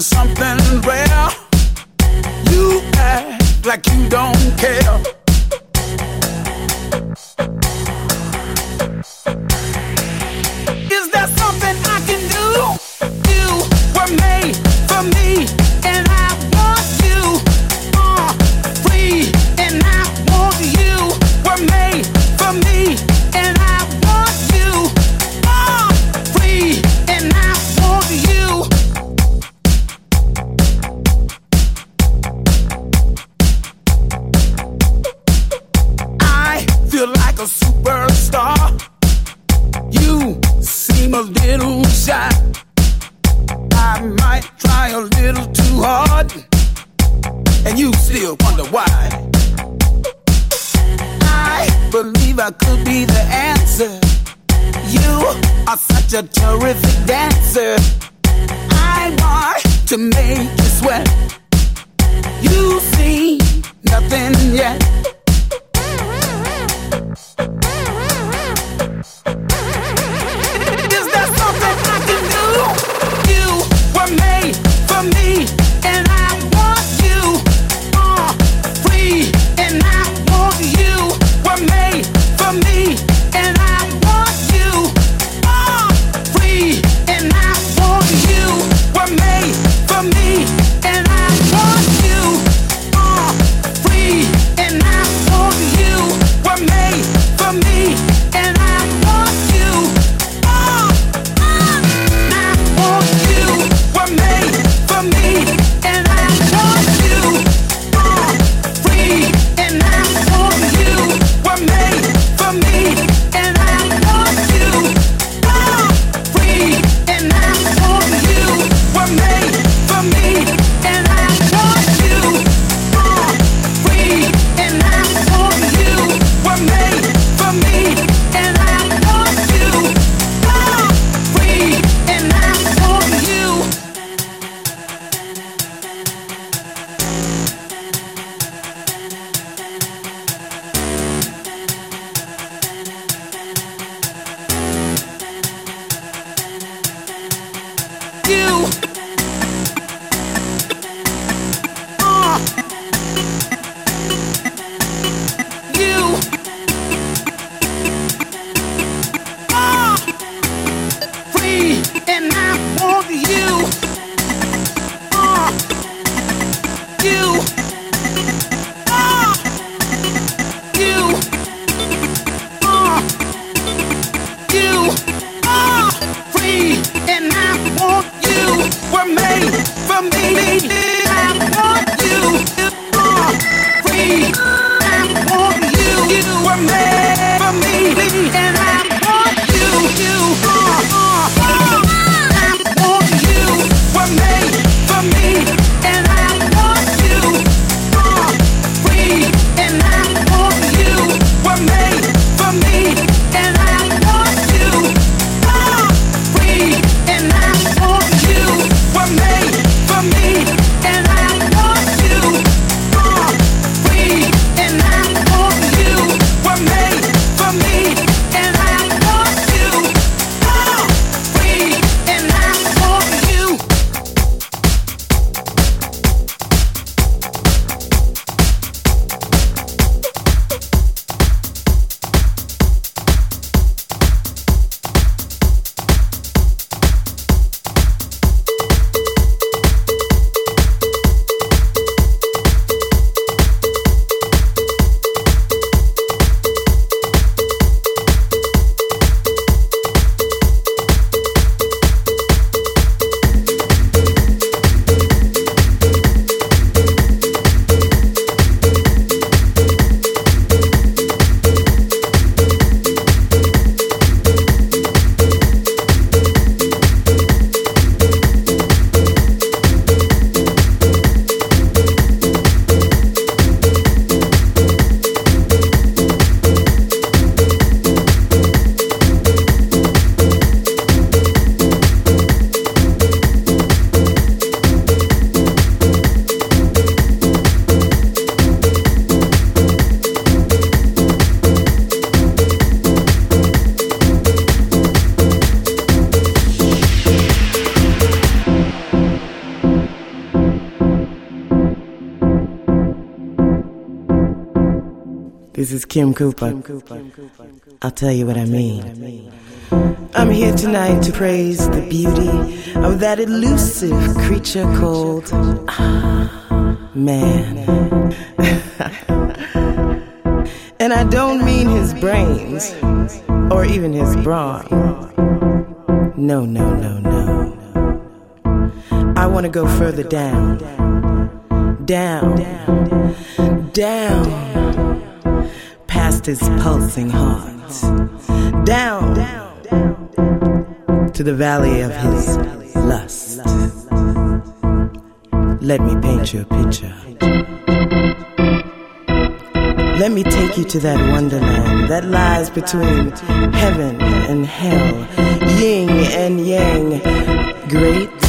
something and I want you. You are. I This is Kim Cooper. I'll tell you what I mean. I'm here tonight to praise the beauty of that elusive creature called ah, man. and I don't mean his brains or even his brawn. No, no, no, no. I want to go further down. down. Down. Down. His pulsing heart. Down to the valley of his lust. Let me paint you a picture. Let me take you to that wonderland that lies between heaven and hell, yin and yang, great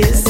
just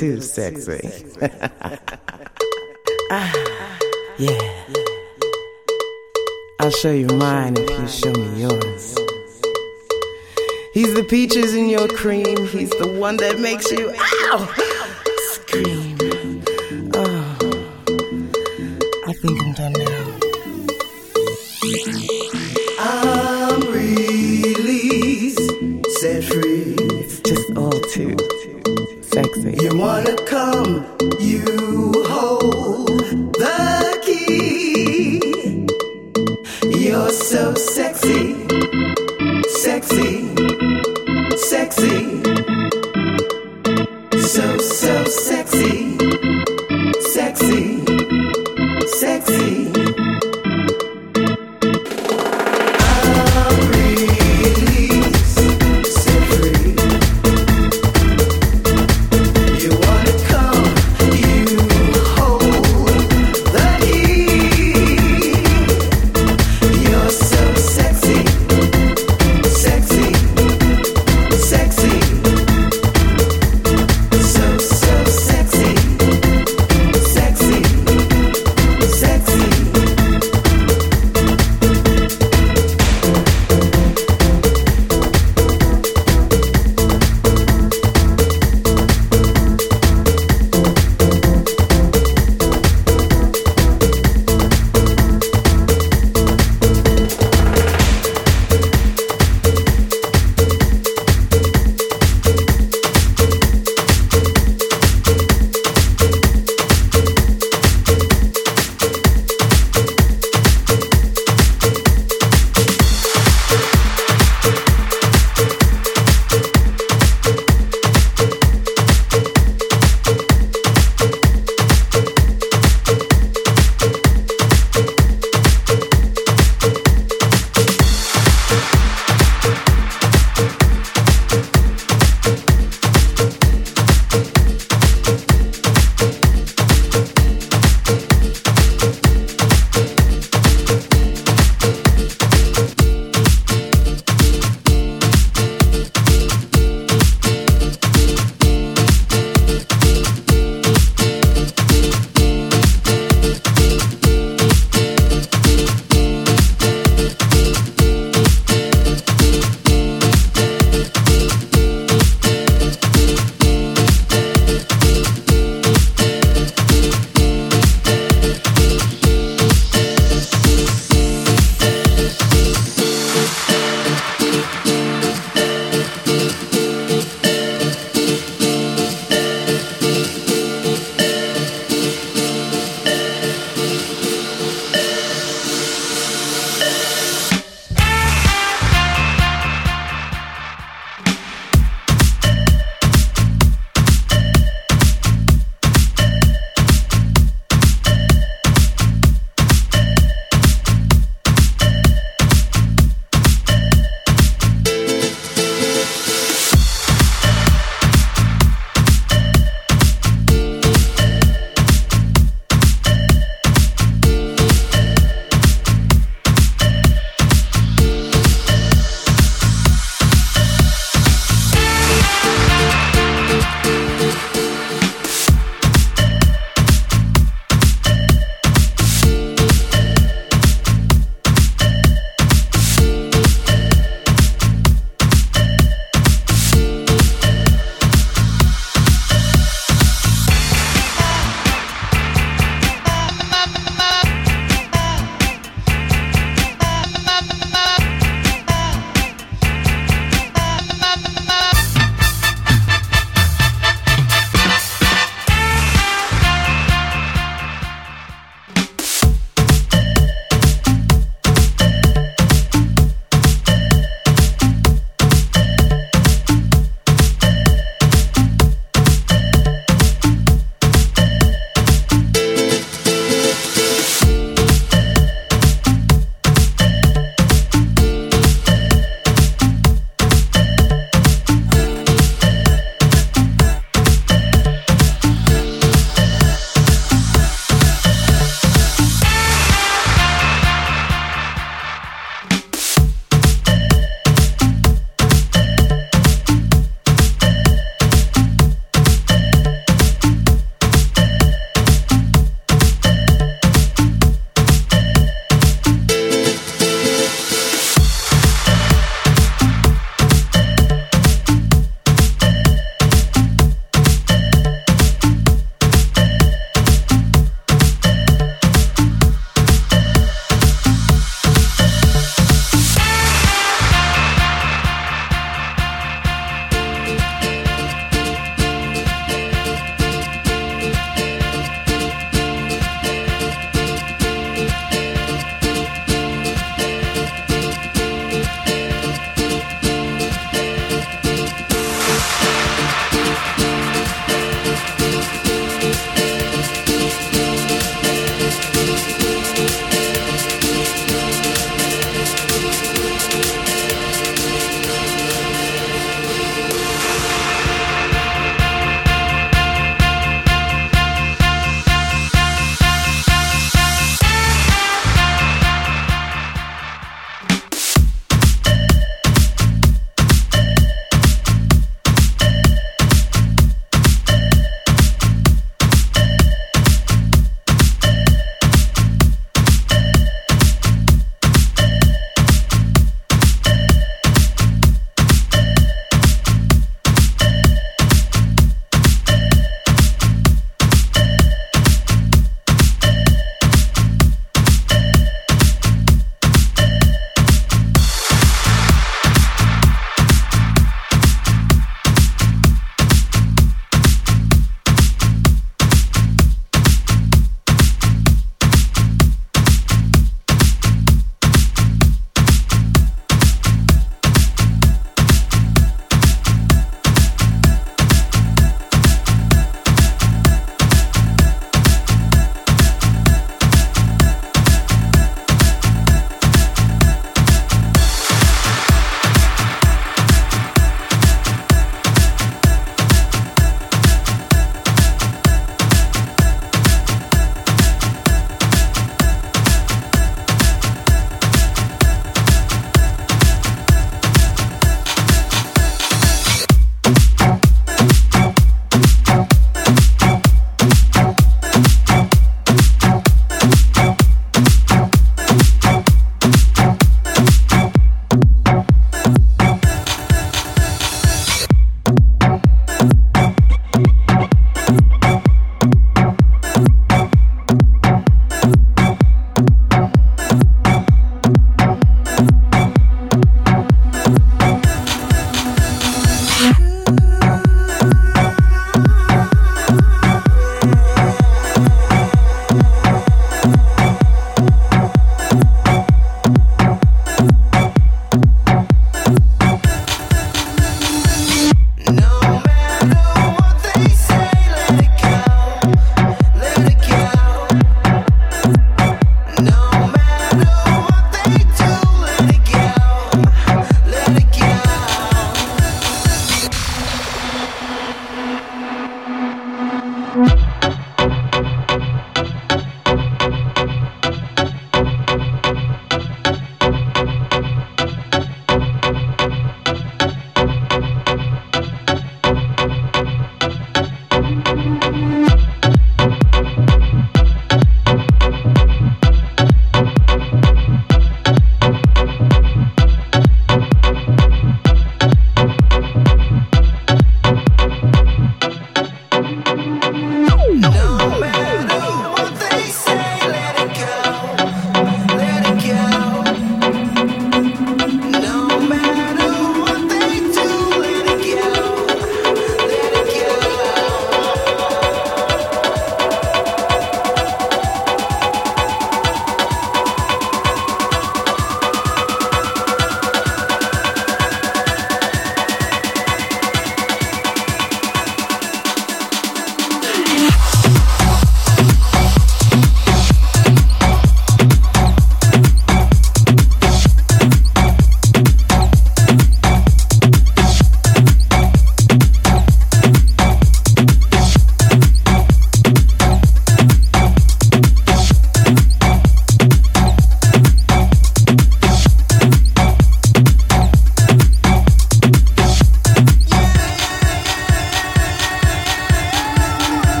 too sexy. ah, yeah. I'll show you mine if you show me yours. He's the peaches in your cream. He's the one that makes you ow scream. Oh, I think I'm done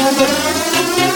together.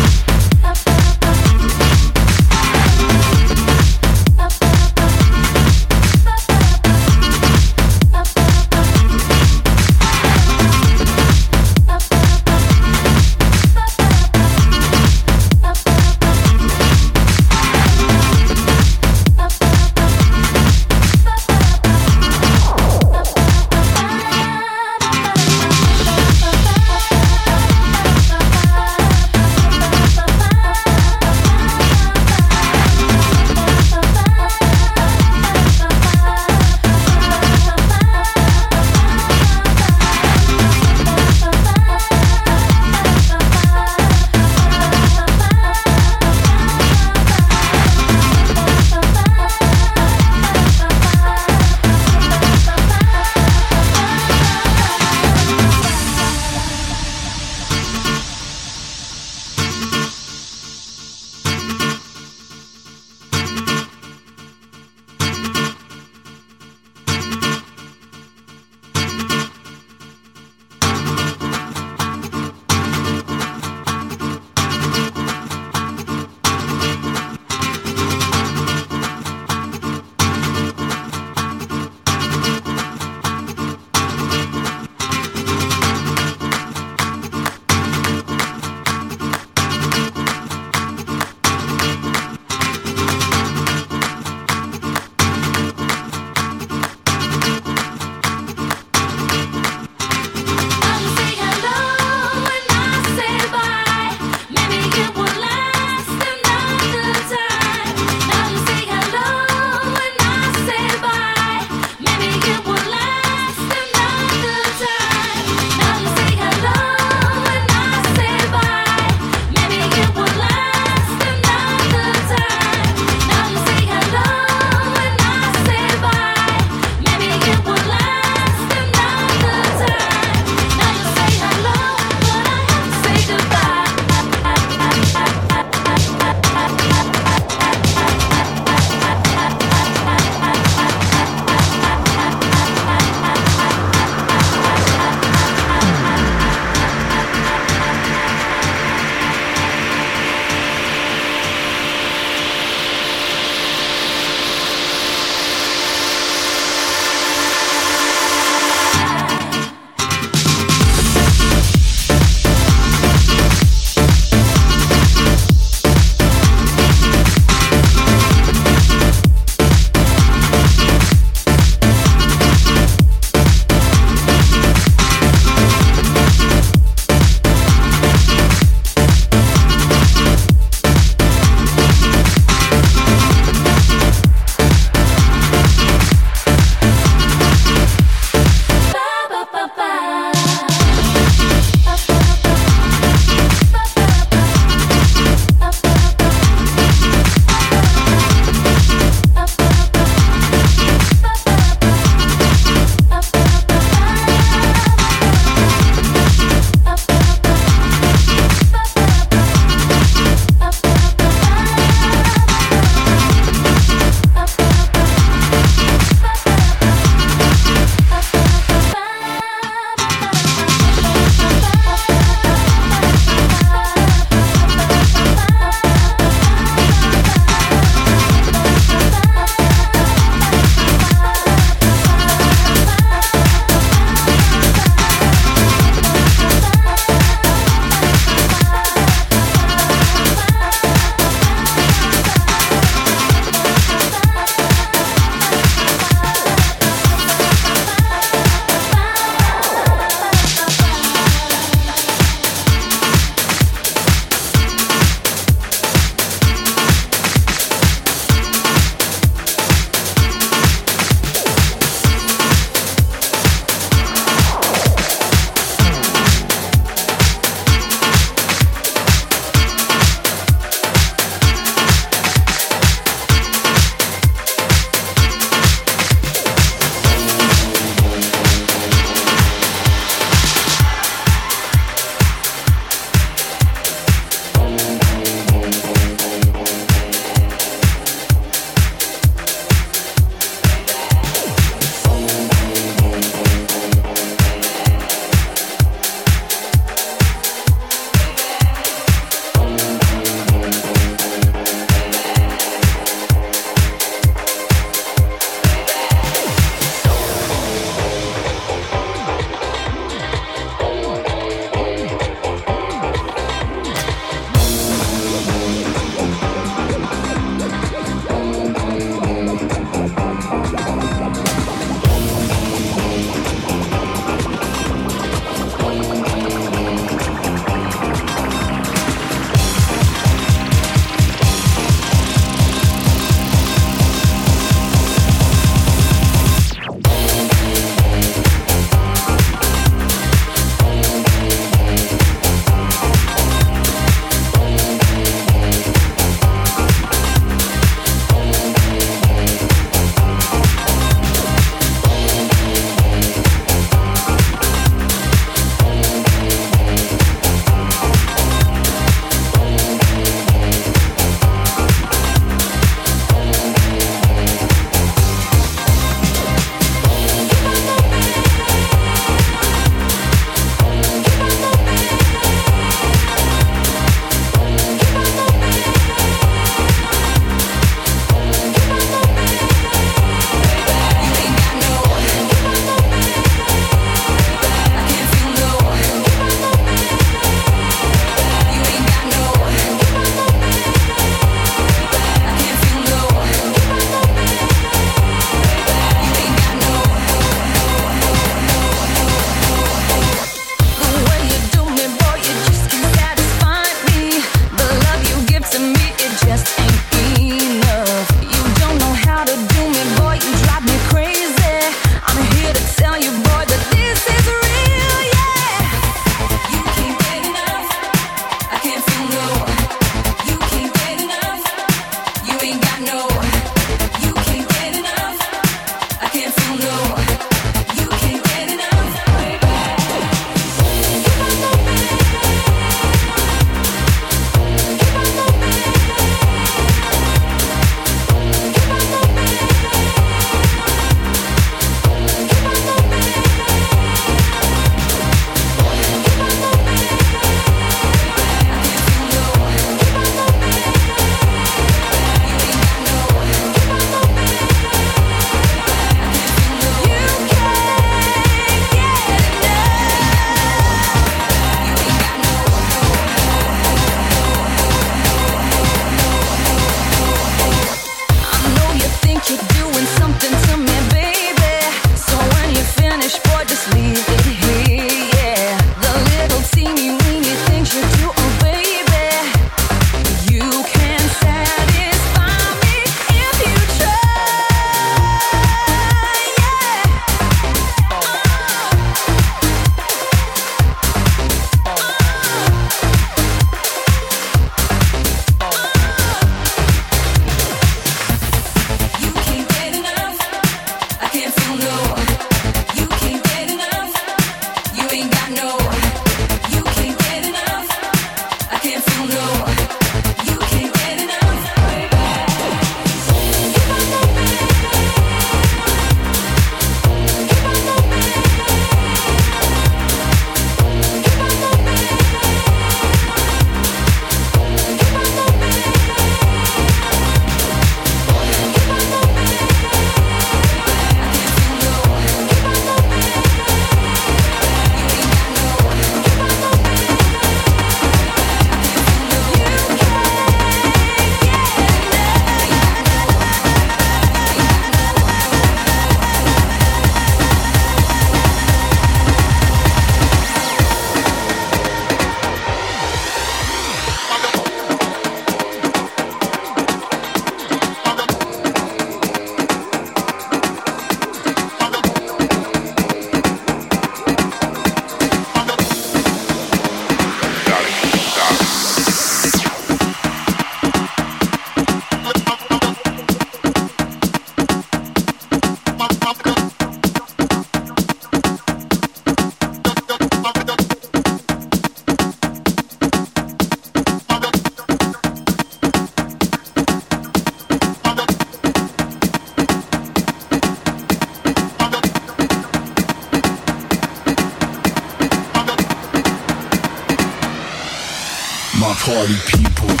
party people.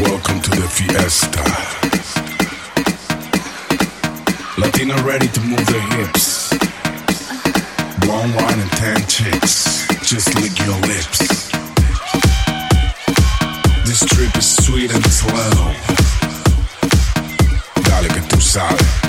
Welcome to the fiesta. Latina ready to move their hips. One wine and tan chicks. Just lick your lips. This trip is sweet and slow. Dale que tú sabes.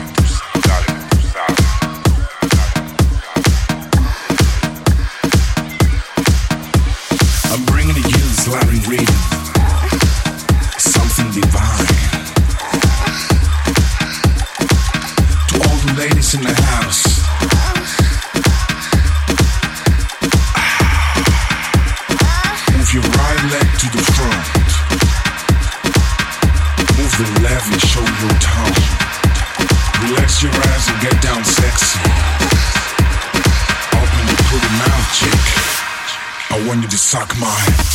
suck my.